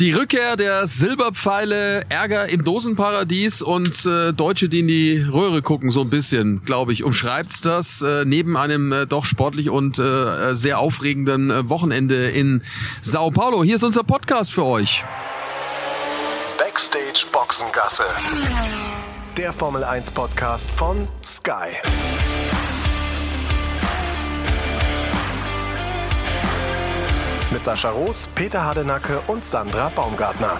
Die Rückkehr der Silberpfeile, Ärger im Dosenparadies und äh, Deutsche, die in die Röhre gucken, so ein bisschen, glaube ich, umschreibt's das. Äh, neben einem äh, doch sportlich und äh, sehr aufregenden äh, Wochenende in Sao Paulo. Hier ist unser Podcast für euch. Backstage Boxengasse. Der Formel 1 Podcast von Sky. Mit Sascha Roos, Peter Hardenacke und Sandra Baumgartner.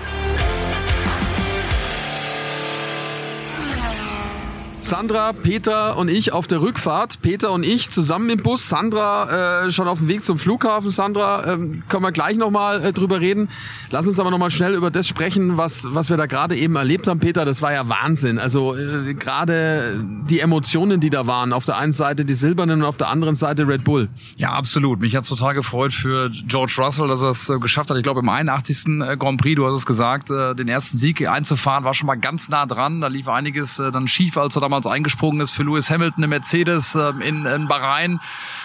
Sandra, Peter und ich auf der Rückfahrt. Peter und ich zusammen im Bus. Sandra äh, schon auf dem Weg zum Flughafen. Sandra, ähm, können wir gleich nochmal äh, drüber reden. Lass uns aber nochmal schnell über das sprechen, was, was wir da gerade eben erlebt haben, Peter. Das war ja Wahnsinn. Also äh, gerade die Emotionen, die da waren. Auf der einen Seite die Silbernen und auf der anderen Seite Red Bull. Ja, absolut. Mich hat total gefreut für George Russell, dass er es äh, geschafft hat. Ich glaube, im 81. Äh, Grand Prix, du hast es gesagt, äh, den ersten Sieg einzufahren, war schon mal ganz nah dran. Da lief einiges äh, dann schief, als er damals eingesprungen ist für Lewis Hamilton im Mercedes ähm, in, in Bahrain,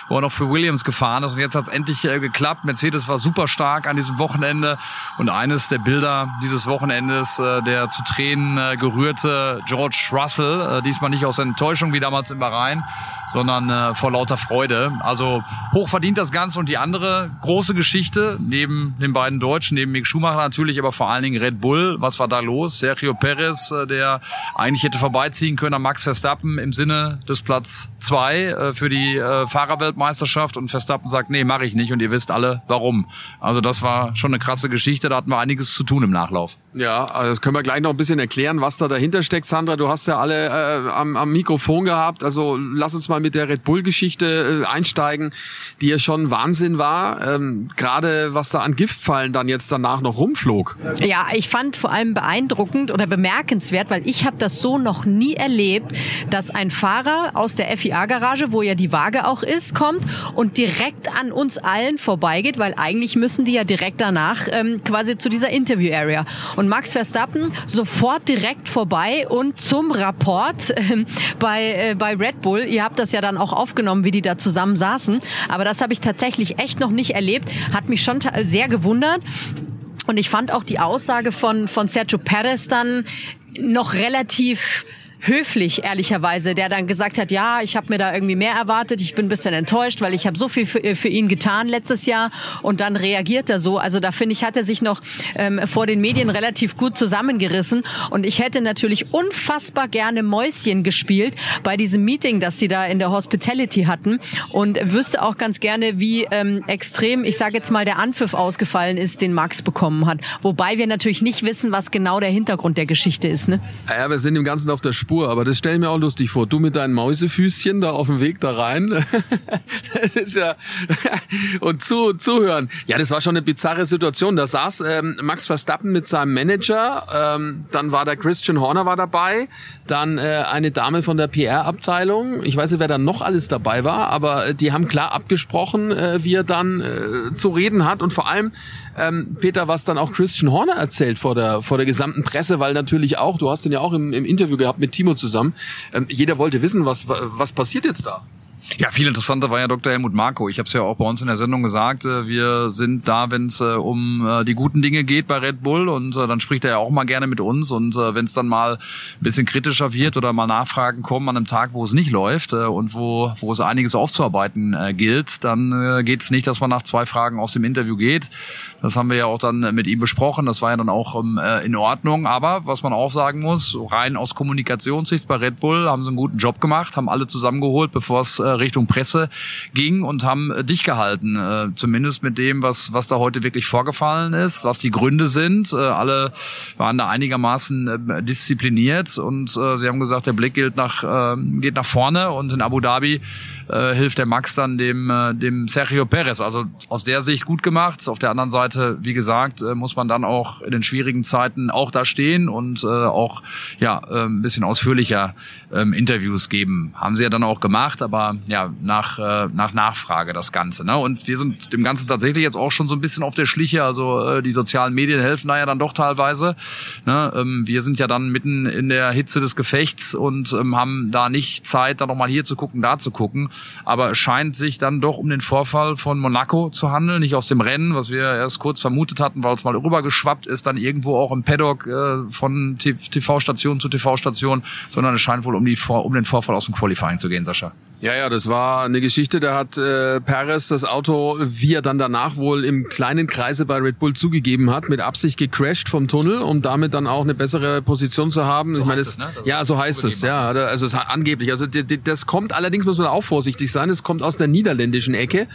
wo er noch für Williams gefahren ist. Und jetzt hat es endlich äh, geklappt. Mercedes war super stark an diesem Wochenende. Und eines der Bilder dieses Wochenendes, äh, der zu Tränen äh, gerührte George Russell, diesmal nicht aus Enttäuschung wie damals in Bahrain, sondern vor lauter Freude. Also hoch verdient das Ganze. Und die andere große Geschichte, neben den beiden Deutschen, neben Mick Schumacher natürlich, aber vor allen Dingen Red Bull. Was war da los? Sergio Perez, der eigentlich hätte vorbeiziehen können an Max Verstappen im Sinne des Platz zwei äh, für die äh, Fahrerweltmeisterschaft und Verstappen sagt, nee, mache ich nicht und ihr wisst alle warum. Also das war schon eine krasse Geschichte, da hatten wir einiges zu tun im Nachlauf. Ja, also das können wir gleich noch ein bisschen erklären, was da dahinter steckt. Sandra, du hast ja alle äh, am, am Mikrofon gehabt, also lass uns mal mit der Red Bull-Geschichte äh, einsteigen, die ja schon Wahnsinn war, ähm, gerade was da an Giftfallen dann jetzt danach noch rumflog. Ja, ich fand vor allem beeindruckend oder bemerkenswert, weil ich habe das so noch nie erlebt, dass ein Fahrer aus der FIA-Garage, wo ja die Waage auch ist, kommt und direkt an uns allen vorbeigeht, weil eigentlich müssen die ja direkt danach ähm, quasi zu dieser Interview-Area. Und Max Verstappen sofort direkt vorbei und zum Rapport äh, bei, äh, bei Red Bull. Ihr habt das ja dann auch aufgenommen, wie die da zusammen saßen. Aber das habe ich tatsächlich echt noch nicht erlebt. Hat mich schon sehr gewundert. Und ich fand auch die Aussage von, von Sergio Perez dann noch relativ höflich, ehrlicherweise, der dann gesagt hat, ja, ich habe mir da irgendwie mehr erwartet, ich bin ein bisschen enttäuscht, weil ich habe so viel für, äh, für, ihn getan letztes Jahr und dann reagiert er so. Also da finde ich, hat er sich noch ähm, vor den Medien relativ gut zusammengerissen und ich hätte natürlich unfassbar gerne Mäuschen gespielt bei diesem Meeting, das sie da in der Hospitality hatten und wüsste auch ganz gerne, wie ähm, extrem, ich sage jetzt mal, der Anpfiff ausgefallen ist, den Max bekommen hat. Wobei wir natürlich nicht wissen, was genau der Hintergrund der Geschichte ist. Ne? Ja, wir sind im Ganzen auf der Spur Spur, aber das stelle ich mir auch lustig vor. Du mit deinen Mäusefüßchen da auf dem Weg da rein. das ist ja und zu zuhören. Ja, das war schon eine bizarre Situation. Da saß ähm, Max Verstappen mit seinem Manager, ähm, dann war der Christian Horner war dabei, dann äh, eine Dame von der PR-Abteilung. Ich weiß nicht, wer da noch alles dabei war, aber äh, die haben klar abgesprochen, äh, wie er dann äh, zu reden hat und vor allem ähm, Peter, was dann auch Christian Horner erzählt vor der vor der gesamten Presse, weil natürlich auch, du hast ihn ja auch im, im Interview gehabt mit Timo zusammen. Ähm, jeder wollte wissen, was was passiert jetzt da. Ja, viel interessanter war ja Dr. Helmut Marko. Ich habe es ja auch bei uns in der Sendung gesagt. Äh, wir sind da, wenn es äh, um äh, die guten Dinge geht bei Red Bull und dann spricht er ja auch mal gerne mit uns. Und wenn es dann mal ein bisschen kritischer wird oder mal Nachfragen kommen an einem Tag, wo es nicht läuft und wo, wo es einiges aufzuarbeiten gilt, dann geht es nicht, dass man nach zwei Fragen aus dem Interview geht. Das haben wir ja auch dann mit ihm besprochen. Das war ja dann auch ähm, in Ordnung. Aber was man auch sagen muss, rein aus Kommunikationssicht bei Red Bull haben sie einen guten Job gemacht, haben alle zusammengeholt, bevor es Richtung Presse ging und haben äh, dich gehalten. Äh, zumindest mit dem, was, was da heute wirklich vorgefallen ist, was die Gründe sind. Äh, alle waren da einigermaßen diszipliniert und sie haben gesagt, der Blick gilt nach, äh, geht nach vorne und in Abu Dhabi äh, hilft der Max dann dem, äh, dem Sergio Perez. Also aus der Sicht gut gemacht. Auf der anderen Seite, wie gesagt, äh, muss man dann auch in den schwierigen Zeiten auch da stehen und äh, auch ja äh, ein bisschen ausführlicher äh, Interviews geben. Haben sie ja dann auch gemacht, aber ja nach, äh, nach Nachfrage das Ganze. Ne? Und wir sind dem Ganzen tatsächlich jetzt auch schon so ein bisschen auf der Schliche. Also äh, die sozialen Medien helfen da ja dann doch teilweise. Ne? Ähm, wir sind ja dann mitten in der Hitze des Gefechts und ähm, haben da nicht Zeit, da nochmal hier zu gucken, da zu gucken. Aber es scheint sich dann doch um den Vorfall von Monaco zu handeln, nicht aus dem Rennen, was wir erst kurz vermutet hatten, weil es mal rübergeschwappt ist, dann irgendwo auch im Paddock äh, von TV-Station zu TV-Station, sondern es scheint wohl um, die, um den Vorfall aus dem Qualifying zu gehen, Sascha. Ja, ja, das war eine Geschichte, da hat äh, Perez das Auto, wie er dann danach wohl im kleinen Kreise bei Red Bull zugegeben hat, mit Absicht gecrashed vom Tunnel, um damit dann auch eine bessere Position zu haben. So ich meine, es, ne? ja, so heißt es, ja, also es hat angeblich. Also das kommt allerdings muss man auch vorsichtig sein. Es kommt aus der niederländischen Ecke,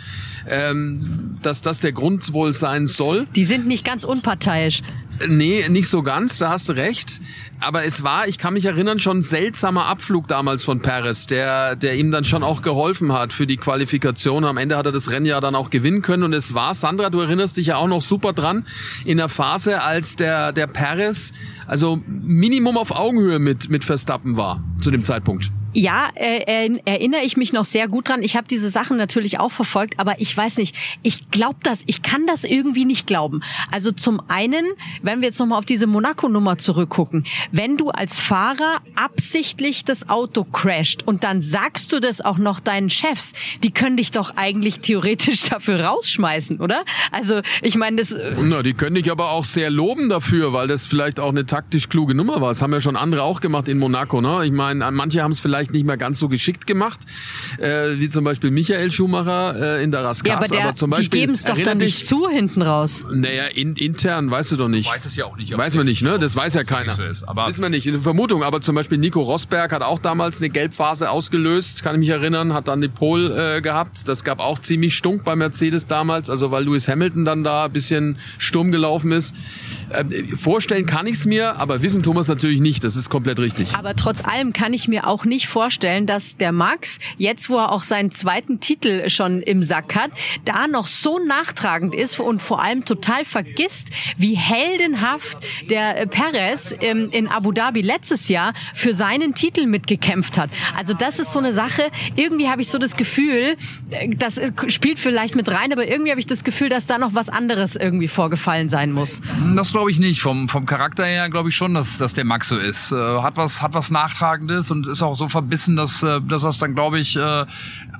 ähm, dass das der Grund wohl sein soll. Die sind nicht ganz unparteiisch. Nee, nicht so ganz, da hast du recht. Aber es war, ich kann mich erinnern, schon ein seltsamer Abflug damals von Perez, der, der ihm dann schon auch geholfen hat für die Qualifikation. Am Ende hat er das Rennen ja dann auch gewinnen können. Und es war, Sandra, du erinnerst dich ja auch noch super dran, in der Phase, als der, der Perez also Minimum auf Augenhöhe mit, mit Verstappen war zu dem Zeitpunkt. Ja, äh, erinnere ich mich noch sehr gut dran. Ich habe diese Sachen natürlich auch verfolgt, aber ich weiß nicht, ich glaube das, ich kann das irgendwie nicht glauben. Also zum einen, wenn wir jetzt nochmal auf diese Monaco-Nummer zurückgucken, wenn du als Fahrer absichtlich das Auto crasht und dann sagst du das auch noch deinen Chefs, die können dich doch eigentlich theoretisch dafür rausschmeißen, oder? Also ich meine, das... Äh, Na, die können dich aber auch sehr loben dafür, weil das vielleicht auch eine taktisch kluge Nummer war. Das haben ja schon andere auch gemacht in Monaco. Ne? Ich meine, manche haben es vielleicht vielleicht nicht mehr ganz so geschickt gemacht, äh, wie zum Beispiel Michael Schumacher äh, in der Raskas. Ja, aber, der, aber zum Beispiel, die geben es doch dann nicht zu hinten raus. Naja, in, intern weißt du doch nicht. Weiß es ja auch nicht. Weiß man nicht, ne? Das weiß ja keiner. So ist, aber Wissen wir nicht. Eine Vermutung. Aber zum Beispiel Nico Rosberg hat auch damals eine Gelbphase ausgelöst, kann ich mich erinnern, hat dann die Pole äh, gehabt. Das gab auch ziemlich Stunk bei Mercedes damals, also weil Lewis Hamilton dann da ein bisschen Sturm gelaufen ist. Äh, vorstellen kann ich es mir, aber wissen Thomas natürlich nicht. Das ist komplett richtig. Aber trotz allem kann ich mir auch nicht vorstellen, dass der Max, jetzt wo er auch seinen zweiten Titel schon im Sack hat, da noch so nachtragend ist und vor allem total vergisst, wie heldenhaft der Perez in Abu Dhabi letztes Jahr für seinen Titel mitgekämpft hat. Also das ist so eine Sache, irgendwie habe ich so das Gefühl, das spielt vielleicht mit rein, aber irgendwie habe ich das Gefühl, dass da noch was anderes irgendwie vorgefallen sein muss. Das glaube ich nicht. Vom, vom Charakter her glaube ich schon, dass, dass der Max so ist. Äh, hat was, hat was Nachtragendes und ist auch so verbissen, dass, äh, dass es dann, glaube ich, äh,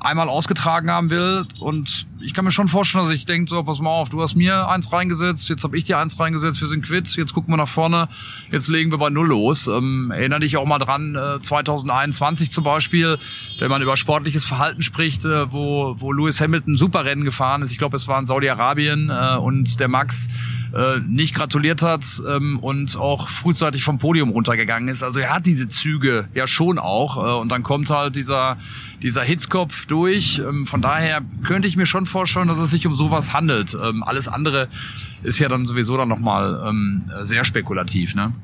einmal ausgetragen haben will. Und ich kann mir schon vorstellen, dass ich denke, so, pass mal auf, du hast mir eins reingesetzt, jetzt habe ich dir eins reingesetzt, wir sind quitt, jetzt gucken wir nach vorne, jetzt legen wir bei Null los. Ähm, erinnere dich auch mal dran, äh, 2021 zum Beispiel, wenn man über sportliches Verhalten spricht, äh, wo, wo Lewis Hamilton Superrennen gefahren ist, ich glaube, es war in Saudi-Arabien äh, und der Max äh, nicht gratuliert hat ähm, und auch frühzeitig vom Podium runtergegangen ist. Also er hat diese Züge ja schon auch äh, und dann kommt halt dieser dieser Hitzkopf durch. Ähm, von daher könnte ich mir schon vorstellen, dass es sich um sowas handelt. Ähm, alles andere ist ja dann sowieso dann nochmal ähm, sehr spekulativ, ne?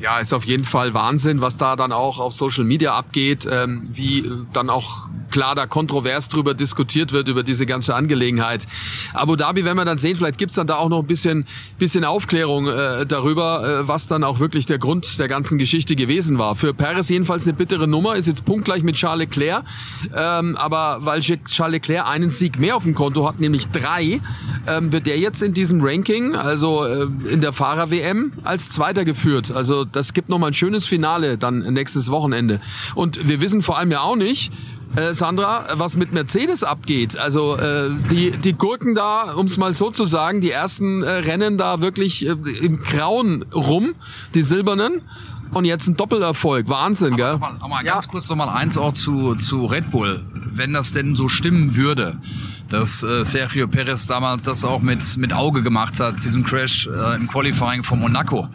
Ja, ist auf jeden Fall Wahnsinn, was da dann auch auf Social Media abgeht, ähm, wie dann auch klar da kontrovers drüber diskutiert wird, über diese ganze Angelegenheit. Abu Dhabi, wenn wir dann sehen, vielleicht gibt's dann da auch noch ein bisschen, bisschen Aufklärung äh, darüber, äh, was dann auch wirklich der Grund der ganzen Geschichte gewesen war. Für Perez jedenfalls eine bittere Nummer, ist jetzt punktgleich mit Charles Leclerc, ähm, aber weil Charles Leclerc einen Sieg mehr auf dem Konto hat, nämlich drei, ähm, wird er jetzt in diesem Ranking, also äh, in der Fahrer-WM, als Zweiter geführt. Also das gibt nochmal ein schönes Finale dann nächstes Wochenende. Und wir wissen vor allem ja auch nicht, äh, Sandra, was mit Mercedes abgeht. Also äh, die, die Gurken da, um es mal so zu sagen, die ersten äh, rennen da wirklich äh, im Grauen rum, die silbernen. Und jetzt ein Doppelerfolg. Wahnsinn, gell? Aber, aber, aber ganz kurz noch mal eins auch zu, zu Red Bull. Wenn das denn so stimmen würde, dass äh, Sergio Perez damals das auch mit, mit Auge gemacht hat, diesen Crash äh, im Qualifying von Monaco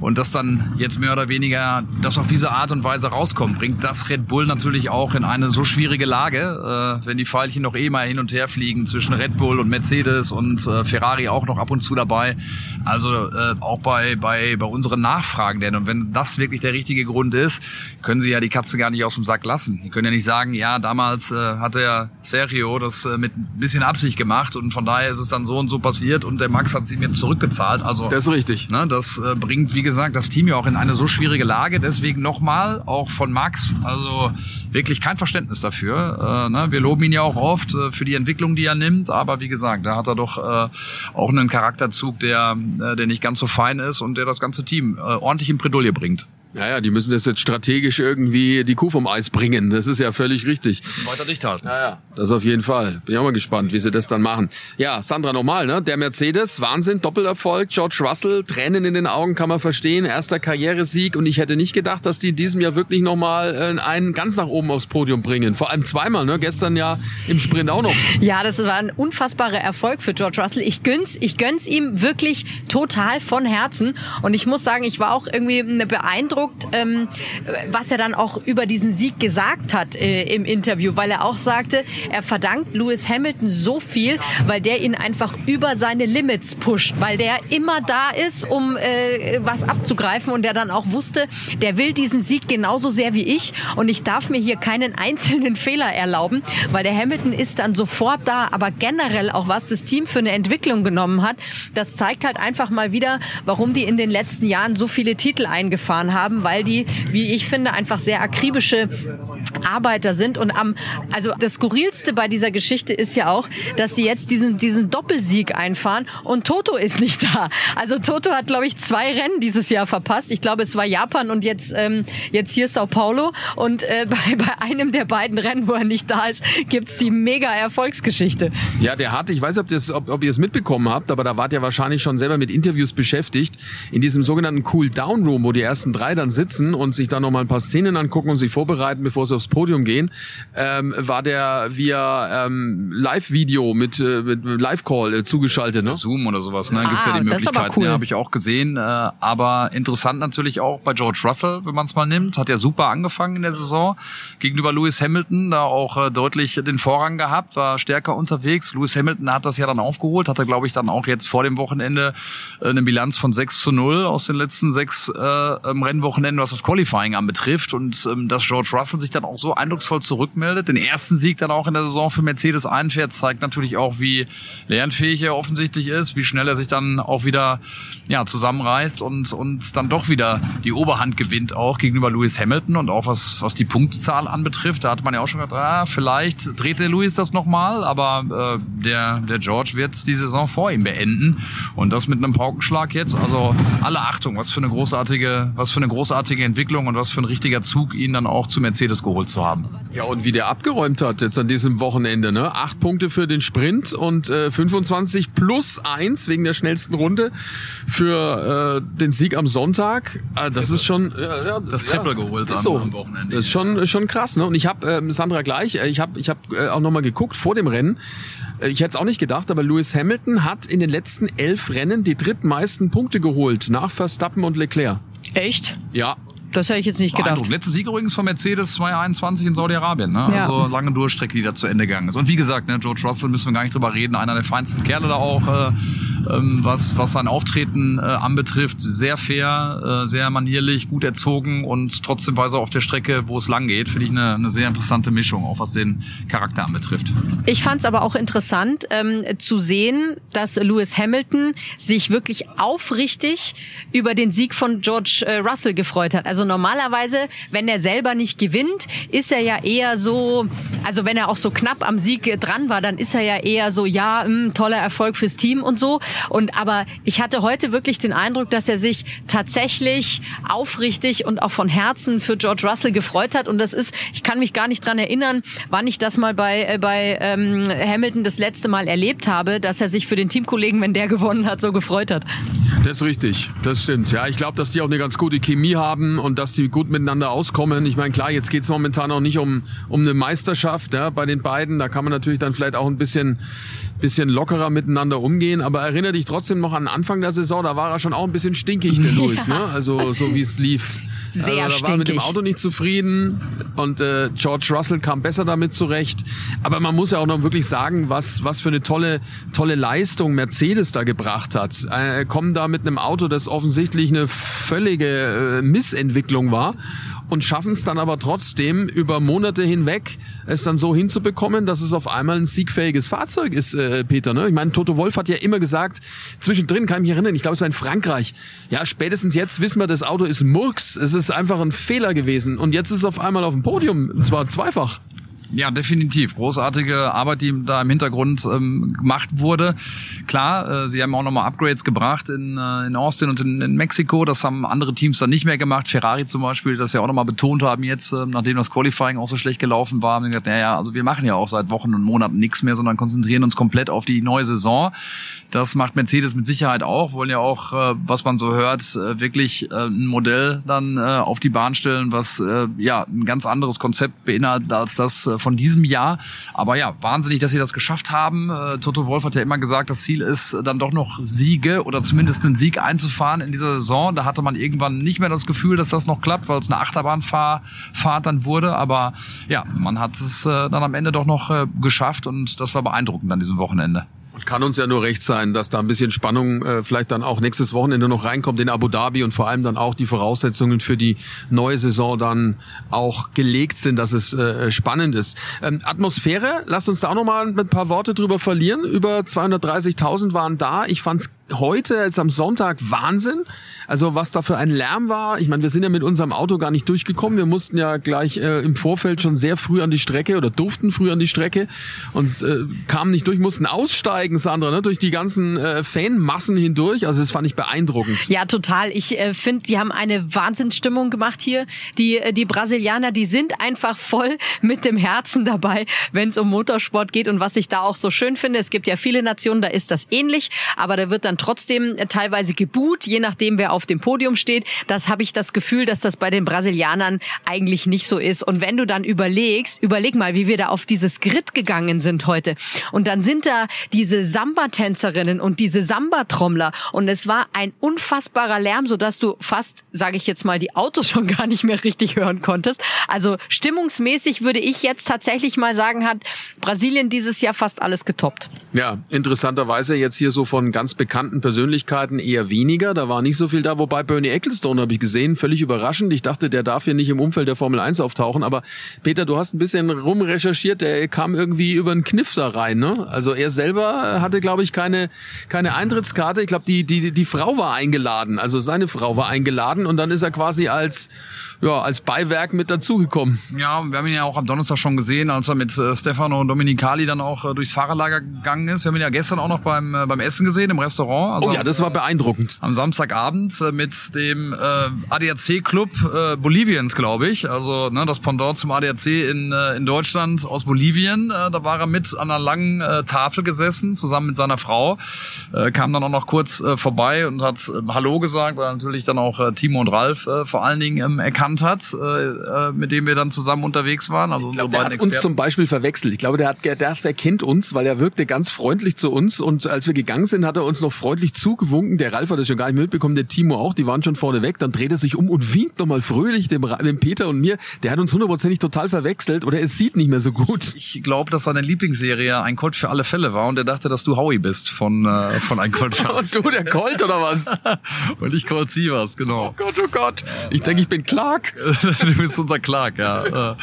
und das dann jetzt mehr oder weniger das auf diese Art und Weise rauskommt, bringt das Red Bull natürlich auch in eine so schwierige Lage, äh, wenn die Pfeilchen noch eh mal hin und her fliegen zwischen Red Bull und Mercedes und äh, Ferrari auch noch ab und zu dabei. Also äh, auch bei, bei, bei unseren Nachfragen, denn und wenn das wirklich der richtige Grund ist, können sie ja die Katze gar nicht aus dem Sack lassen. Die können ja nicht sagen, ja, damals äh, hat der Sergio das äh, mit ein bisschen Absicht gemacht und von daher ist es dann so und so passiert und der Max hat sie mir zurückgezahlt. Also das ist richtig. Ne, das äh, bringt, wie gesagt, das Team ja auch in eine so schwierige Lage. Deswegen nochmal, auch von Max, also wirklich kein Verständnis dafür. Äh, ne? Wir loben ihn ja auch oft äh, für die Entwicklung, die er nimmt. Aber wie gesagt, da hat er doch äh, auch einen Charakterzug, der, äh, der nicht ganz so fein ist und der das ganze Team äh, ordentlich in Bredouille bringt. Ja, ja, die müssen das jetzt strategisch irgendwie die Kuh vom Eis bringen. Das ist ja völlig richtig. Weiter dicht halten. Ja, ja, das auf jeden Fall. Bin ich auch mal gespannt, wie sie das dann machen. Ja, Sandra, nochmal, ne? Der Mercedes, Wahnsinn, Doppelerfolg. George Russell, Tränen in den Augen, kann man verstehen. Erster Karrieresieg. Und ich hätte nicht gedacht, dass die in diesem Jahr wirklich nochmal äh, einen ganz nach oben aufs Podium bringen. Vor allem zweimal, ne? Gestern ja im Sprint auch noch. Ja, das war ein unfassbarer Erfolg für George Russell. Ich gönn's, ich gönn's ihm wirklich total von Herzen. Und ich muss sagen, ich war auch irgendwie beeindruckt, ähm, was er dann auch über diesen Sieg gesagt hat äh, im Interview, weil er auch sagte, er verdankt Lewis Hamilton so viel, weil der ihn einfach über seine Limits pusht, weil der immer da ist, um äh, was abzugreifen und der dann auch wusste, der will diesen Sieg genauso sehr wie ich und ich darf mir hier keinen einzelnen Fehler erlauben, weil der Hamilton ist dann sofort da, aber generell auch was das Team für eine Entwicklung genommen hat, das zeigt halt einfach mal wieder, warum die in den letzten Jahren so viele Titel eingefahren haben, weil die, wie ich finde, einfach sehr akribische Arbeiter sind und am, also das skurrilste bei dieser Geschichte ist ja auch, dass sie jetzt diesen, diesen Doppelsieg einfahren und Toto ist nicht da. Also Toto hat, glaube ich, zwei Rennen dieses Jahr verpasst. Ich glaube, es war Japan und jetzt, ähm, jetzt hier Sao Paulo und äh, bei, bei einem der beiden Rennen, wo er nicht da ist, gibt's die mega Erfolgsgeschichte. Ja, der hat, ich weiß, das, ob, ob ihr es mitbekommen habt, aber da wart ihr wahrscheinlich schon selber mit Interviews beschäftigt, in diesem sogenannten Cool-Down-Room, wo die ersten drei dann sitzen und sich dann nochmal ein paar Szenen angucken und sich vorbereiten, bevor sie aufs Podium gehen, ähm, war der via ähm, Live-Video mit, äh, mit Live-Call äh, zugeschaltet. Ne? Zoom oder sowas, ne? Gibt's Ah, ja die Möglichkeiten, cool. ja, habe ich auch gesehen. Äh, aber interessant natürlich auch bei George Russell, wenn man es mal nimmt. Hat ja super angefangen in der Saison. Gegenüber Lewis Hamilton da auch äh, deutlich den Vorrang gehabt, war stärker unterwegs. Lewis Hamilton hat das ja dann aufgeholt, hatte, glaube ich, dann auch jetzt vor dem Wochenende äh, eine Bilanz von 6 zu 0 aus den letzten sechs äh, ähm, Rennwochenenden, was das Qualifying anbetrifft. Und ähm, dass George Russell sich dann auch so eindrucksvoll zurückmeldet, den ersten Sieg dann auch in der Saison für Mercedes einfährt, zeigt natürlich auch, wie lernfähig er offensichtlich ist, wie schnell er sich dann auch wieder ja, zusammenreißt und, und dann doch wieder die Oberhand gewinnt auch gegenüber Lewis Hamilton und auch was, was die Punktzahl anbetrifft. Da hat man ja auch schon gedacht, ah, vielleicht dreht der Lewis das nochmal, aber äh, der, der George wird die Saison vor ihm beenden und das mit einem Paukenschlag jetzt. Also alle Achtung, was für eine großartige, was für eine großartige Entwicklung und was für ein richtiger Zug, ihn dann auch zu Mercedes geholt zu haben. Ja, und wie der abgeräumt hat jetzt an diesem Wochenende, ne? Acht Punkte für den Sprint und äh, 25 plus eins wegen der schnellsten Runde für äh, den Sieg am Sonntag. Äh, das ist schon äh, ja, Das Triple geholt ist am- so. am Wochenende. Das ist schon schon krass, ne? Und ich habe ähm, Sandra gleich, äh, ich habe ich habe äh, auch noch mal geguckt vor dem Rennen. Äh, Ich hätte es auch nicht gedacht, aber Lewis Hamilton hat in den letzten elf Rennen die drittmeisten Punkte geholt nach Verstappen und Leclerc. Echt? Ja, Das hätte ich jetzt nicht gedacht. Letzte Sieg übrigens von Mercedes 2021 in Saudi-Arabien. Ne? Ja. Also lange Durchstrecke, die da zu Ende gegangen ist. Und wie gesagt, ne, George Russell müssen wir gar nicht drüber reden. Einer der feinsten Kerle da auch, äh, ähm, was, was sein Auftreten äh, anbetrifft. Sehr fair, äh, sehr manierlich, gut erzogen und trotzdem weiß er auf der Strecke, wo es lang geht. Finde ich eine, eine sehr interessante Mischung, auch was den Charakter anbetrifft. Ich fand es aber auch interessant ähm, zu sehen, dass Lewis Hamilton sich wirklich aufrichtig über den Sieg von George äh, Russell gefreut hat. Also normalerweise, wenn er selber nicht gewinnt, ist er ja eher so, also wenn er auch so knapp am Sieg dran war, dann ist er ja eher so, ja, mh, toller Erfolg fürs Team und so. Und aber ich hatte heute wirklich den Eindruck, dass er sich tatsächlich aufrichtig und auch von Herzen für George Russell gefreut hat. Und das ist, ich kann mich gar nicht dran erinnern, wann ich das mal bei, äh, bei ähm, Hamilton das letzte Mal erlebt habe, dass er sich für den Teamkollegen, wenn der gewonnen hat, so gefreut hat. Das ist richtig, das stimmt. Ja, ich glaube, dass die auch eine ganz gute Chemie haben und dass die gut miteinander auskommen. Ich meine, klar, jetzt geht's momentan auch nicht um, um eine Meisterschaft ja, bei den beiden. Da kann man natürlich dann vielleicht auch ein bisschen, bisschen lockerer miteinander umgehen. Aber erinnere dich trotzdem noch an Anfang der Saison, da war er schon auch ein bisschen stinkig, der Lewis, ne? Also so wie es lief. Sehr also, da war mit dem. Auto nicht zufrieden und äh, George Russell kam besser damit zurecht. Aber man muss ja auch noch wirklich sagen, was, was für eine tolle, tolle Leistung Mercedes da gebracht hat. Äh, kommen da mit einem Auto, das offensichtlich eine völlige äh, Missentwicklung war und schaffen es dann aber trotzdem über Monate hinweg, es dann so hinzubekommen, dass es auf einmal ein siegfähiges Fahrzeug ist, äh, Peter. Ne? Ich meine, Toto Wolf hat ja immer gesagt, zwischendrin kann ich mich erinnern, ich glaube, es war in Frankreich, ja, spätestens jetzt wissen wir, das Auto ist Murks, es ist einfach ein Fehler gewesen und jetzt ist es auf einmal auf dem Podium, und zwar zweifach. Ja, definitiv. Großartige Arbeit, die da im Hintergrund ähm, gemacht wurde. Klar, äh, sie haben auch nochmal Upgrades gebracht in, äh, in Austin und in, in Mexiko. Das haben andere Teams dann nicht mehr gemacht. Ferrari zum Beispiel, das ja auch nochmal betont haben jetzt, äh, nachdem das Qualifying auch so schlecht gelaufen war, haben gesagt, naja, also wir machen ja auch seit Wochen und Monaten nichts mehr, sondern konzentrieren uns komplett auf die neue Saison. Das macht Mercedes mit Sicherheit auch, wollen ja auch, äh, was man so hört, äh, wirklich äh, ein Modell dann äh, auf die Bahn stellen, was äh, ja ein ganz anderes Konzept beinhaltet als das äh, von diesem Jahr. Aber ja, wahnsinnig, dass sie das geschafft haben. Äh, Toto Wolf hat ja immer gesagt, das Ziel ist dann doch noch Siege oder zumindest einen Sieg einzufahren in dieser Saison. Da hatte man irgendwann nicht mehr das Gefühl, dass das noch klappt, weil es eine Achterbahnfahrt dann wurde. Aber ja, man hat es äh, dann am Ende doch noch äh, geschafft und das war beeindruckend an diesem Wochenende. Und kann uns ja nur recht sein, dass da ein bisschen Spannung äh, vielleicht dann auch nächstes Wochenende noch reinkommt in Abu Dhabi und vor allem dann auch die Voraussetzungen für die neue Saison dann auch gelegt sind, dass es äh, spannend ist. Ähm, Atmosphäre, lasst uns da auch noch mal ein paar Worte drüber verlieren. Über 230.000 waren da. Ich fand's heute, jetzt am Sonntag, Wahnsinn. Also was da für ein Lärm war. Ich meine, wir sind ja mit unserem Auto gar nicht durchgekommen. Wir mussten ja gleich äh, im Vorfeld schon sehr früh an die Strecke oder durften früh an die Strecke und äh, kamen nicht durch, mussten aussteigen, Sandra, ne? durch die ganzen äh, Fanmassen hindurch. Also das fand ich beeindruckend. Ja, total. Ich äh, finde, die haben eine Wahnsinnsstimmung gemacht hier. Die, äh, die Brasilianer, die sind einfach voll mit dem Herzen dabei, wenn es um Motorsport geht. Und was ich da auch so schön finde, es gibt ja viele Nationen, da ist das ähnlich, aber da wird dann trotzdem äh, teilweise geboot, je nachdem, wer auf dem Podium steht. Das habe ich das Gefühl, dass das bei den Brasilianern eigentlich nicht so ist. Und wenn du dann überlegst, überleg mal, wie wir da auf dieses Grid gegangen sind heute. Und dann sind da diese Samba-Tänzerinnen und diese Samba-Trommler. Und es war ein unfassbarer Lärm, sodass du fast, sage ich jetzt mal, die Autos schon gar nicht mehr richtig hören konntest. Also stimmungsmäßig würde ich jetzt tatsächlich mal sagen, hat Brasilien dieses Jahr fast alles getoppt. Ja, interessanterweise jetzt hier so von ganz bekannten Persönlichkeiten eher weniger. Da war nicht so viel da. Wobei Bernie Ecclestone habe ich gesehen, völlig überraschend. Ich dachte, der darf hier nicht im Umfeld der Formel 1 auftauchen. Aber Peter, du hast ein bisschen rumrecherchiert. Der kam irgendwie über einen Kniff da rein. Ne? Also er selber hatte, glaube ich, keine, keine Eintrittskarte. Ich glaube, die, die, die Frau war eingeladen. Also seine Frau war eingeladen. Und dann ist er quasi als, ja, als Beiwerk mit dazugekommen. Ja, wir haben ihn ja auch am Donnerstag schon gesehen, als er mit äh, Stefano Dominicali dann auch äh, durchs Fahrerlager gegangen ist. Wir haben ihn ja gestern auch noch beim, äh, beim Essen gesehen im Restaurant. Also, oh ja, das war beeindruckend. Am Samstagabend äh, mit dem äh, ADAC-Club äh, Boliviens, glaube ich. Also ne, das Pendant zum ADAC in, in Deutschland aus Bolivien. Da war er mit an einer langen Tafel gesessen, zusammen mit seiner Frau. Kam dann auch noch kurz vorbei und hat Hallo gesagt, weil natürlich dann auch Timo und Ralf vor allen Dingen ähm, erkannt hat, äh, äh, mit dem wir dann zusammen unterwegs waren. Also ich glaub, der hat Experten. uns zum Beispiel verwechselt. Ich glaube, der hat, der, der kennt uns, weil er wirkte ganz freundlich zu uns und als wir gegangen sind, hat er uns noch freundlich zugewunken. Der Ralf hat das schon gar nicht mitbekommen, der Timo auch, die waren schon vorne weg. Dann dreht er sich um und winkt nochmal fröhlich dem, dem Peter und mir. Der hat uns hundertprozentig total verwechselt oder es sieht nicht mehr so gut. Ich glaube, dass seine Lieblingsserie ein Colt für alle Fälle war und er dachte, dass du Howie bist von, äh, von ein Colt für Und du, der Colt oder was? und ich Colt Sievers, genau. Oh Gott, oh Gott. Ich denke, ich bin Clark. du bist unser Clark, ja. Äh,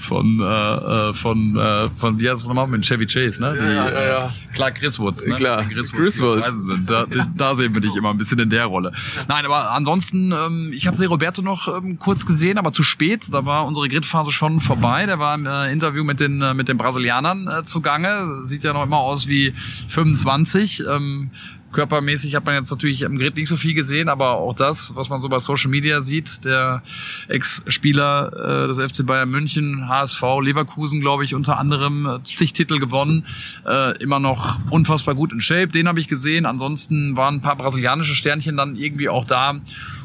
von, äh, von, äh, von, wie heißt es nochmal? Mit Chevy Chase, ne? Die, ja, ja, ja. Clark Griswoods, ne? Klar, Griswoods. Sind. Da, da sehen wir dich immer ein bisschen in der Rolle. Nein, aber ansonsten, ähm, ich habe Roberto noch ähm, kurz gesehen, aber zu spät. Da war unsere Gridphase schon vorbei. Der war im äh, Interview mit den, äh, mit den Brasilianern äh, zugange. Sieht ja noch immer aus wie 25. Ähm, Körpermäßig hat man jetzt natürlich im Grid nicht so viel gesehen, aber auch das, was man so bei Social Media sieht, der Ex-Spieler äh, des FC Bayern München, HSV, Leverkusen, glaube ich, unter anderem äh, zig Titel gewonnen, äh, immer noch unfassbar gut in Shape, den habe ich gesehen. Ansonsten waren ein paar brasilianische Sternchen dann irgendwie auch da.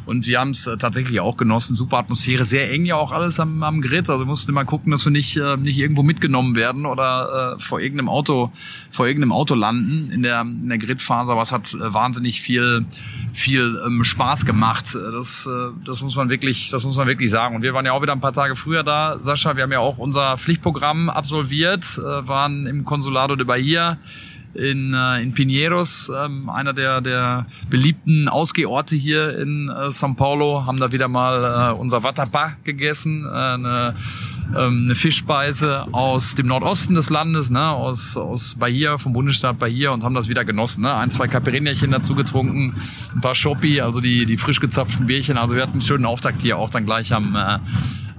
Und wir haben es äh, tatsächlich auch genossen. Super Atmosphäre, sehr eng ja auch alles am, am Grid. Also wir mussten immer gucken, dass wir nicht, äh, nicht irgendwo mitgenommen werden oder äh, vor irgendeinem Auto, vor irgendeinem Auto landen in der, in der Gridphase. Aber es hat äh, wahnsinnig viel, viel ähm, Spaß gemacht. Das, äh, das muss man wirklich, das muss man wirklich sagen. Und wir waren ja auch wieder ein paar Tage früher da, Sascha. Wir haben ja auch unser Pflichtprogramm absolviert, äh, waren im Consulado de Bahia in, äh, in Pinheiros, ähm, einer der, der beliebten Ausgehorte hier in äh, São Paulo, haben da wieder mal äh, unser Vatapá gegessen, äh, eine, ähm, eine Fischspeise aus dem Nordosten des Landes, ne, aus, aus Bahia, vom Bundesstaat Bahia und haben das wieder genossen. Ne? Ein, zwei Caipirinhärchen dazu getrunken, ein paar Shopi, also die, die frisch gezapften Bierchen. Also wir hatten einen schönen Auftakt hier auch dann gleich am, äh,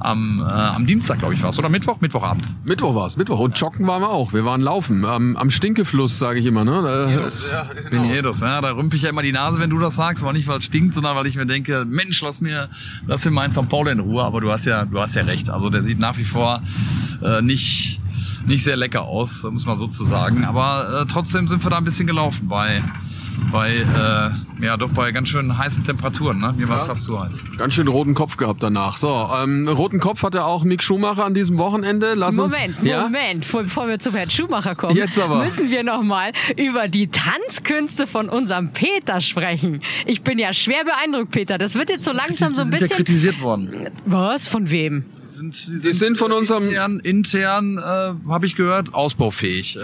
am, äh, am Dienstag, glaube ich, war es. Oder Mittwoch? Mittwochabend. Mittwoch war's, Mittwoch. Und joggen waren wir auch. Wir waren laufen. Am, am Stinkefluss, sage ich immer. Ne? Da, Ja, Venedos, ja, da rümpfe ich ja immer die Nase, wenn du das sagst, aber nicht, weil es stinkt, sondern weil ich mir denke, Mensch, lass mir, lass mir meinen St. Paul in Ruhe. Aber du hast ja, du hast ja recht. Also der sieht nach wie vor äh, nicht, nicht sehr lecker aus, muss man so zu sagen. Aber äh, trotzdem sind wir da ein bisschen gelaufen bei, bei, äh, ja, doch bei ganz schön heißen Temperaturen. Ne? Mir war es Ja. fast zu heiß. Ganz schön roten Kopf gehabt danach. So, ähm, roten Kopf hatte auch Mick Schumacher an diesem Wochenende. Lass Moment, uns, ja? Moment, Bevor- bevor wir zum Herrn Schumacher kommen, Jetzt aber. müssen wir noch mal über die Tanzkünste von unserem Peter sprechen. Ich bin ja schwer beeindruckt, Peter. Das wird jetzt so langsam die so ein sind ja bisschen. kritisiert worden. Was? Von wem? Die sind, die sind von unserem- intern, intern äh, habe ich gehört, ausbaufähig. Äh,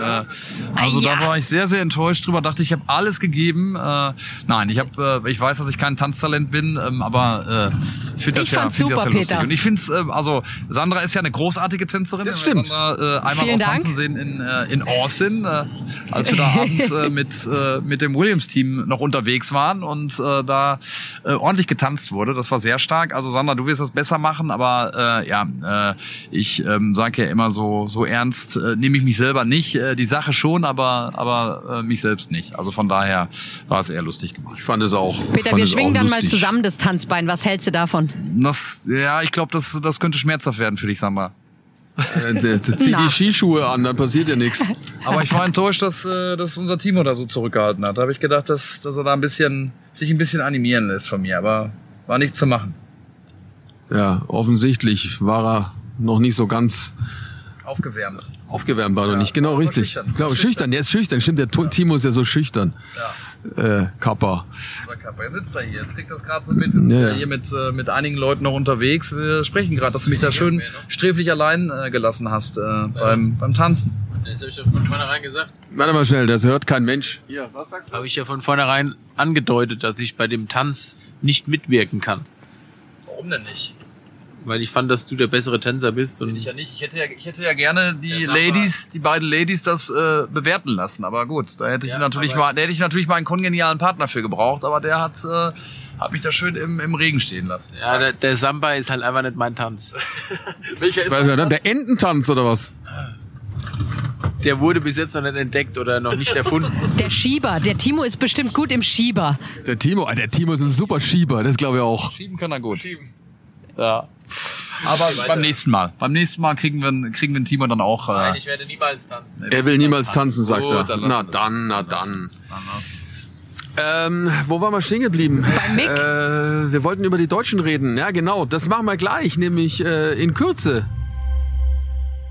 also Ah, ja. da war ich sehr, sehr enttäuscht drüber. Dachte, ich habe alles gegeben. Äh, nein, ich habe, äh, ich weiß, dass ich kein Tanztalent bin, ähm, aber äh, ich finde das Ich ja, fand's find das ja lustig. Peter. Und ich finde es, äh, also Sandra ist ja eine großartige Tänzerin. Das stimmt. Sandra äh, einmal Vielen auch Dank. tanzen sehen in, äh, in Austin, äh, als wir da abends äh, mit äh, mit dem Williams-Team noch unterwegs waren und äh, da äh, ordentlich getanzt wurde. Das war sehr stark. Also Sandra, du wirst das besser machen, aber äh, ja, äh, ich ähm, sage ja immer so so ernst äh, nehme ich mich selber nicht. Äh, die Sache schon, aber aber äh, mich selbst nicht. Also von daher war es eher lustig gemacht. Ich fand es auch. Peter, wir schwingen dann mal lustig. zusammen das Tanzbein. Was hältst du davon? Das, ja, ich glaube, das das könnte schmerzhaft werden für dich, Sandra. Äh, Zieh Na. die Skischuhe an, dann passiert ja nichts. Aber ich war enttäuscht, dass, äh, dass unser Timo da so zurückgehalten hat. Da habe ich gedacht, dass, dass er da ein bisschen sich ein bisschen animieren lässt von mir, aber war nichts zu machen. Ja, offensichtlich war er noch nicht so ganz Aufgewärmt. Aufgewärmt, war er Ja, nicht genau richtig. schüchtern. Ich glaube, Schüchtern. schüchtern, der ist schüchtern. Stimmt, der Tu- Timo ist ja so schüchtern. Ja, Äh, Kappa. unser Kappa. Jetzt sitzt er hier. Jetzt kriegt das gerade so mit. Wir sind Ja, ja, ja. hier mit, äh, mit einigen Leuten noch unterwegs. Wir sprechen gerade, dass du mich da schön sträflich allein äh, gelassen hast äh, beim, beim Tanzen. Das habe ich doch von vornherein gesagt. Warte mal schnell, das hört kein Mensch. Hier, was sagst Habe ich ja von vornherein angedeutet, dass ich bei dem Tanz nicht mitwirken kann. Warum denn nicht? Weil ich fand, dass du der bessere Tänzer bist. Und Ich ja nicht. Ich hätte ja, ich hätte ja gerne die Ja, sag mal. Ladies, die beiden Ladies, das äh, bewerten lassen. Aber gut, da hätte ich Ja, natürlich mal, da hätte ich natürlich mal einen kongenialen Partner für gebraucht. Aber der hat, äh, hat mich da schön im, im Regen stehen lassen. ja, der, der Samba ist halt einfach nicht mein Tanz. Welcher ist du? Der Ententanz oder was? Der wurde bis jetzt noch nicht entdeckt oder noch nicht erfunden. Der Schieber. Der Timo ist bestimmt gut im Schieber. Der Timo, ah, der Timo ist ein super Schieber, das glaube ich auch. Schieben kann er gut. Schieben. Ja. Aber beim nächsten Mal. Beim nächsten Mal kriegen wir, kriegen wir den Timo dann auch. Äh, werde niemals tanzen. Er will niemals tanzen, sagt Gut, er. dann Na dann, na Dann. Ähm, wo waren wir stehen geblieben? Bei Mick. Äh, wir wollten über die Deutschen reden. Ja, genau. Das machen wir gleich, nämlich äh, in Kürze.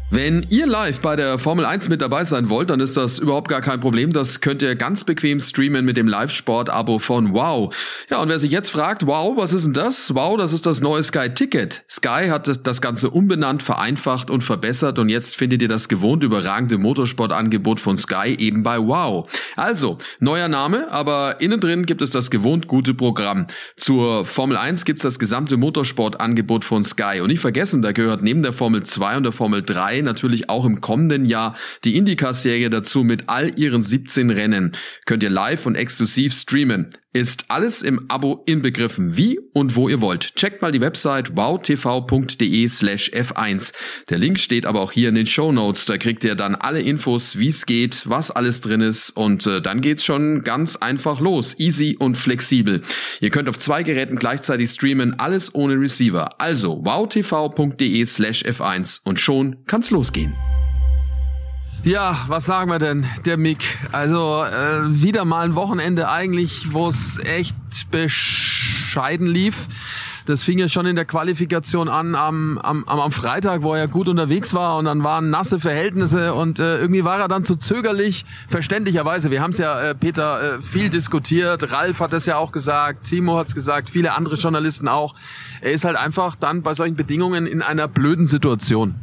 Wenn ihr live bei der Formel 1 mit dabei sein wollt, dann ist das überhaupt gar kein Problem. Das könnt ihr ganz bequem streamen mit dem Live-Sport-Abo von Wow. Ja, und wer sich jetzt fragt, wow, was ist denn das? Wow, das ist das neue Sky Ticket. Sky hat das Ganze umbenannt, vereinfacht und verbessert und jetzt findet ihr das gewohnt überragende Motorsportangebot von Sky eben bei Wow. Also, neuer Name, aber innen drin gibt es das gewohnt gute Programm. Zur Formel 1 gibt's das gesamte Motorsportangebot von Sky. Und nicht vergessen, da gehört neben der Formel 2 und der Formel 3 natürlich auch im kommenden Jahr die IndyCar-Serie dazu mit all ihren 17 Rennen. Könnt ihr live und exklusiv streamen. Ist alles im Abo inbegriffen, wie und wo ihr wollt. Checkt mal die Website wowtv.de slash f1. Der Link steht aber auch hier in den Show Notes. Da kriegt ihr dann alle Infos, wie es geht, was alles drin ist und äh, dann geht's schon ganz einfach los. Easy und flexibel. Ihr könnt auf zwei Geräten gleichzeitig streamen, alles ohne Receiver. Also wowtv.de slash f1 und schon kann's losgehen. Ja, was sagen wir denn, der Mick? Also äh, wieder mal ein Wochenende eigentlich, wo es echt bescheiden lief. Das fing ja schon in der Qualifikation an am, am, am Freitag, wo er gut unterwegs war und dann waren nasse Verhältnisse und äh, irgendwie war er dann zu zögerlich, verständlicherweise. Wir haben es ja, äh, Peter, äh, viel diskutiert. Ralf hat es ja auch gesagt, Timo hat es gesagt, viele andere Journalisten auch. Er ist halt einfach dann bei solchen Bedingungen in einer blöden Situation.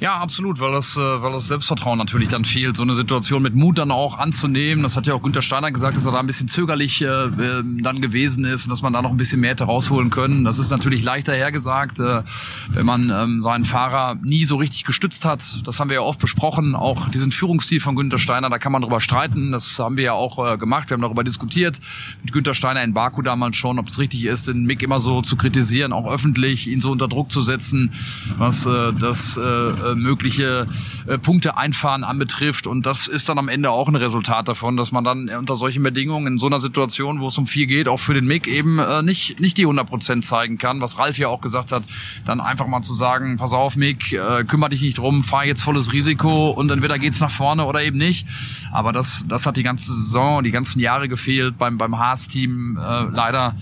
Ja, absolut, weil das, äh, weil das Selbstvertrauen natürlich dann fehlt, so eine Situation mit Mut dann auch anzunehmen. Das hat ja auch Günter Steiner gesagt, dass er da ein bisschen zögerlich äh, äh, dann gewesen ist und dass man da noch ein bisschen mehr hätte rausholen können. Das ist natürlich leichter hergesagt, äh, wenn man ähm, seinen Fahrer nie so richtig gestützt hat. Das haben wir ja oft besprochen, auch diesen Führungsstil von Günter Steiner, da kann man drüber streiten. Das haben wir ja auch äh, gemacht. Wir haben darüber diskutiert mit Günter Steiner in Baku damals schon, ob es richtig ist, den Mick immer so zu kritisieren, auch öffentlich, ihn so unter Druck zu setzen, was äh, das äh, äh, mögliche äh, Punkte einfahren anbetrifft. Und das ist dann am Ende auch ein Resultat davon, dass man dann unter solchen Bedingungen in so einer Situation, wo es um viel geht, auch für den Mick eben äh, nicht, nicht die 100 Prozent zeigen kann. Was Ralf ja auch gesagt hat, dann einfach mal zu sagen, pass auf Mick, äh, kümmere dich nicht drum, fahr jetzt volles Risiko und entweder geht's nach vorne oder eben nicht. Aber das, das hat die ganze Saison, die ganzen Jahre gefehlt beim, beim Haas-Team. Äh, leider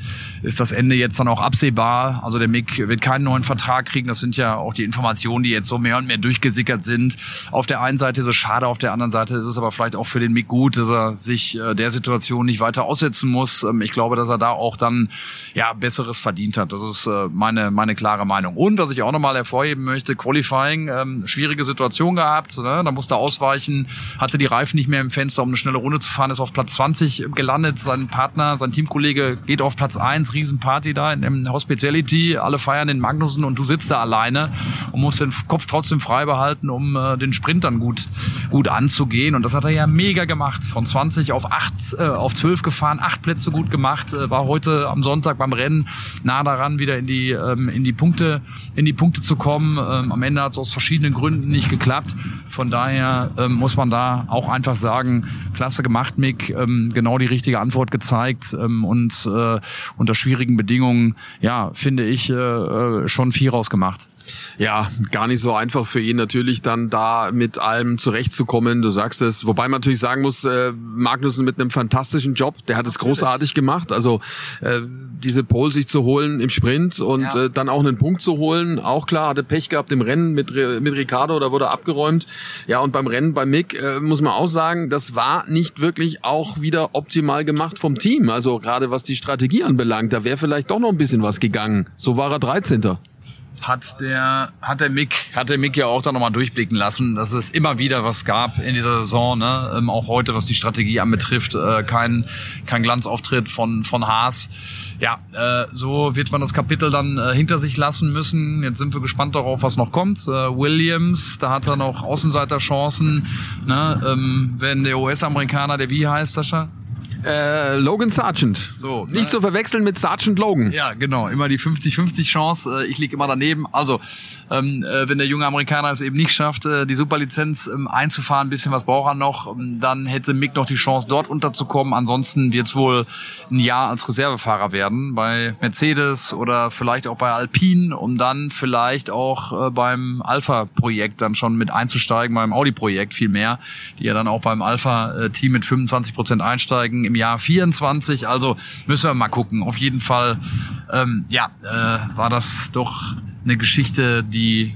ist das Ende jetzt dann auch absehbar. Also der Mick wird keinen neuen Vertrag kriegen. Das sind ja auch die Informationen, die jetzt so mehr und mehr durchgesickert sind. Auf der einen Seite ist es schade, auf der anderen Seite ist es aber vielleicht auch für den Mick gut, dass er sich äh, der Situation nicht weiter aussetzen muss. Ähm, ich glaube, dass er da auch dann ja besseres verdient hat. Das ist äh, meine meine klare Meinung. Und was ich auch nochmal hervorheben möchte: Qualifying, ähm, schwierige Situation gehabt. Ne? Da musste ausweichen, hatte die Reifen nicht mehr im Fenster, um eine schnelle Runde zu fahren, ist auf Platz 20 gelandet. Sein Partner, sein Teamkollege geht auf Platz 1 Riesenparty da in dem Hospitality, alle feiern den Magnussen und du sitzt da alleine und musst den Kopf trotzdem frei behalten, um äh, den Sprint dann gut, gut anzugehen. Und das hat er ja mega gemacht. Von 20 auf 8, äh, auf 12 gefahren, acht Plätze gut gemacht, äh, war heute am Sonntag beim Rennen nah daran, wieder in die, ähm, in die Punkte, in die Punkte zu kommen. Ähm, am Ende hat es aus verschiedenen Gründen nicht geklappt. Von daher ähm, muss man da auch einfach sagen, klasse gemacht, Mick, ähm, genau die richtige Antwort gezeigt ähm, und äh, unter schwierigen Bedingungen, ja, finde ich, äh, äh, schon viel rausgemacht. Ja, gar nicht so einfach für ihn natürlich dann da mit allem zurechtzukommen. Du sagst es, wobei man natürlich sagen muss, äh, Magnussen mit einem fantastischen Job, der hat es großartig gemacht. Also äh, diese Pole sich zu holen im Sprint und Ja. äh, dann auch einen Punkt zu holen, auch klar, hatte Pech gehabt im Rennen mit mit Ricardo, da wurde abgeräumt. Ja, und beim Rennen bei Mick äh, muss man auch sagen, das war nicht wirklich auch wieder optimal gemacht vom Team. Also gerade was die Strategie anbelangt, da wäre vielleicht doch noch ein bisschen was gegangen. So war er 13. hat der hat der Mick hat der Mick ja auch da nochmal durchblicken lassen, dass es immer wieder was gab in dieser Saison, ne? ähm, auch heute was die Strategie anbetrifft, äh, kein kein Glanzauftritt von von Haas. Ja, äh, so wird man das Kapitel dann äh, hinter sich lassen müssen. Jetzt sind wir gespannt darauf, was noch kommt. Äh, Williams, da hat er noch Außenseiterchancen. Ne? Ähm, wenn der US-Amerikaner, der wie heißt, Sascha? Äh, Logan Sargent. So, Nicht ne? zu verwechseln mit Sergeant Logan. Ja, genau. Immer die 50-50 Chance. Äh, Ich lieg immer daneben. Also, ähm, äh, wenn der junge Amerikaner es eben nicht schafft, äh, die Superlizenz ähm, einzufahren, ein bisschen was braucht er noch, ähm, dann hätte Mick noch die Chance, dort unterzukommen. Ansonsten wird es wohl ein Jahr als Reservefahrer werden bei Mercedes oder vielleicht auch bei Alpine, um dann vielleicht auch äh, beim Alpha-Projekt dann schon mit einzusteigen, beim Audi-Projekt vielmehr, die ja dann auch beim Alpha-Team mit 25 Prozent einsteigen im Jahr 24. Also müssen wir mal gucken. Auf jeden Fall, ähm, ja, äh, war das doch eine Geschichte, die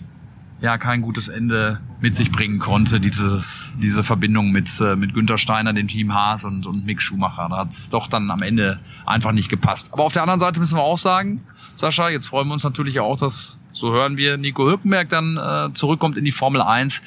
ja kein gutes Ende mit sich bringen konnte, dieses, diese Verbindung mit, äh, mit Günter Steiner, dem Team Haas und, und Mick Schumacher. Da hat es doch dann am Ende einfach nicht gepasst. Aber auf der anderen Seite müssen wir auch sagen, Sascha, jetzt freuen wir uns natürlich auch, dass, so hören wir, Nico Hülkenberg dann äh, zurückkommt in die Formel 1.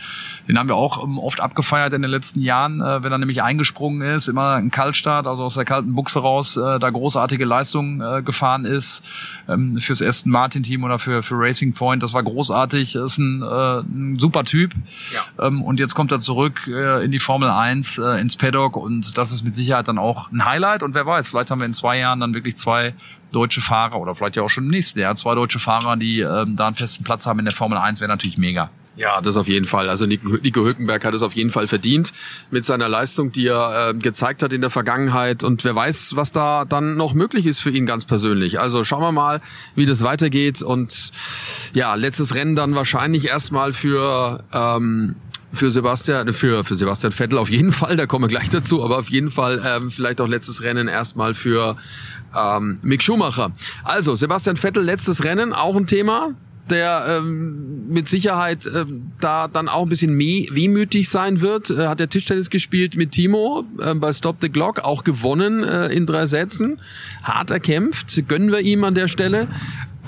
Den haben wir auch ähm, oft abgefeiert in den letzten Jahren, äh, wenn er nämlich eingesprungen ist, immer ein Kaltstart, also aus der kalten Buchse raus, äh, da großartige Leistung äh, gefahren ist ähm, fürs Aston Martin Team oder für, für Racing Point. Das war großartig, ist ein, äh, ein super Typ. Ja. Ähm, und jetzt kommt er zurück äh, in die Formel 1, äh, ins Paddock und das ist mit Sicherheit dann auch ein Highlight. Und wer weiß, vielleicht haben wir in zwei Jahren dann wirklich zwei deutsche Fahrer oder vielleicht ja auch schon im nächsten Jahr zwei deutsche Fahrer, die ähm, da einen festen Platz haben in der Formel 1, wäre natürlich mega. Ja, das auf jeden Fall. Also Nico, Hülkenberg hat es auf jeden Fall verdient mit seiner Leistung, die er äh, gezeigt hat in der Vergangenheit. Und wer weiß, was da dann noch möglich ist für ihn ganz persönlich. Also schauen wir mal, wie das weitergeht. Und ja, letztes Rennen dann wahrscheinlich erstmal für ähm, für Sebastian, für, für Sebastian Vettel auf jeden Fall, da kommen wir gleich dazu, aber auf jeden Fall ähm, vielleicht auch letztes Rennen erstmal für ähm, Mick Schumacher. Also, Sebastian Vettel, letztes Rennen, auch ein Thema, der ähm, mit Sicherheit ähm, da dann auch ein bisschen wehmütig sein wird. Äh, hat der Tischtennis gespielt mit Timo äh, bei Stop the Clock, auch gewonnen äh, in drei Sätzen. Hart erkämpft, gönnen wir ihm an der Stelle.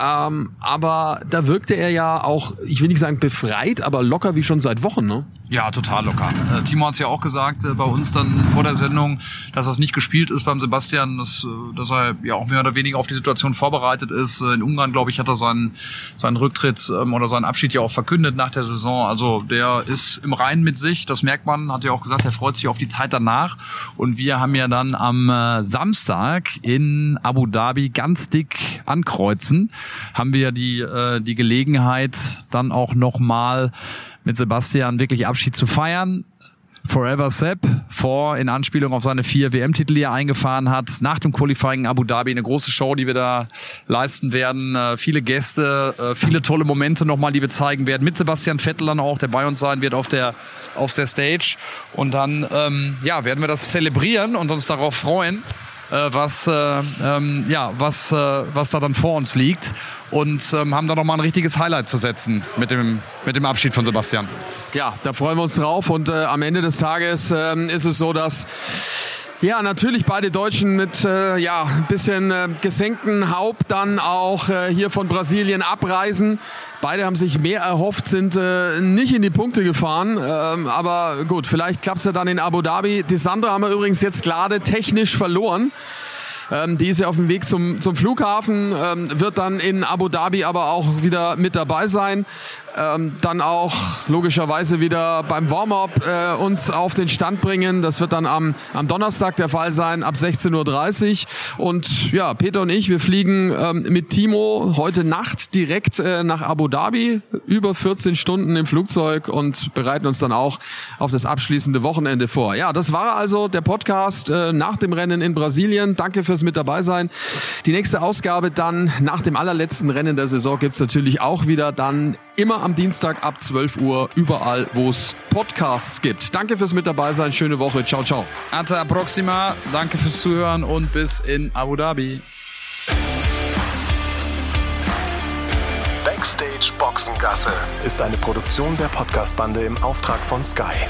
Ähm, aber da wirkte er ja auch, ich will nicht sagen befreit, aber locker wie schon seit Wochen, ne? Ja, total locker. Äh, Timo hat es ja auch gesagt äh, bei uns dann vor der Sendung, dass das nicht gespielt ist beim Sebastian, dass, äh, dass er ja auch mehr oder weniger auf die Situation vorbereitet ist. Äh, in Ungarn, glaube ich, hat er seinen, seinen Rücktritt ähm, oder seinen Abschied ja auch verkündet nach der Saison. Also der ist im Reinen mit sich, das merkt man, hat ja auch gesagt, er freut sich auf die Zeit danach. Und wir haben ja dann am äh, Samstag in Abu Dhabi ganz dick ankreuzen, haben wir die, äh, die Gelegenheit, dann auch nochmal mit Sebastian wirklich Abschied zu feiern. Forever Sepp vor in Anspielung auf seine vier WM-Titel, die er eingefahren hat. Nach dem Qualifying in Abu Dhabi eine große Show, die wir da leisten werden. Äh, viele Gäste, äh, viele tolle Momente nochmal, die wir zeigen werden. Mit Sebastian Vettel dann auch, der bei uns sein wird auf der, auf der Stage. Und dann ähm, ja, werden wir das zelebrieren und uns darauf freuen was, äh, ähm, ja, was, äh, was da dann vor uns liegt und ähm, haben da nochmal ein richtiges Highlight zu setzen mit dem, mit dem Abschied von Sebastian. Ja, da freuen wir uns drauf und äh, am Ende des Tages äh, ist es so, dass ja, natürlich beide Deutschen mit äh, ja, bisschen äh, gesenkten Haupt dann auch äh, hier von Brasilien abreisen. Beide haben sich mehr erhofft, sind äh, nicht in die Punkte gefahren. Ähm, aber gut, vielleicht klappt es ja dann in Abu Dhabi. Die Sandra haben wir übrigens jetzt gerade technisch verloren. Ähm, die ist ja auf dem Weg zum, zum Flughafen, ähm, wird dann in Abu Dhabi aber auch wieder mit dabei sein ähm, dann auch logischerweise wieder beim Warm-up äh, uns auf den Stand bringen. Das wird dann am, am Donnerstag der Fall sein, ab 16.30 Uhr. Und ja, Peter und ich, wir fliegen ähm, mit Timo heute Nacht direkt äh, nach Abu Dhabi, über 14 Stunden im Flugzeug und bereiten uns dann auch auf das abschließende Wochenende vor. Ja, das war also der Podcast äh, nach dem Rennen in Brasilien. Danke fürs mit dabei sein. Die nächste Ausgabe dann nach dem allerletzten Rennen der Saison gibt's natürlich auch wieder dann immer am Dienstag ab 12 Uhr überall, wo es Podcasts gibt. Danke fürs mit dabei sein. Schöne Woche. Ciao, ciao. Ata Proxima. Danke fürs Zuhören und bis in Abu Dhabi. Backstage Boxengasse ist eine Produktion der Podcastbande im Auftrag von Sky.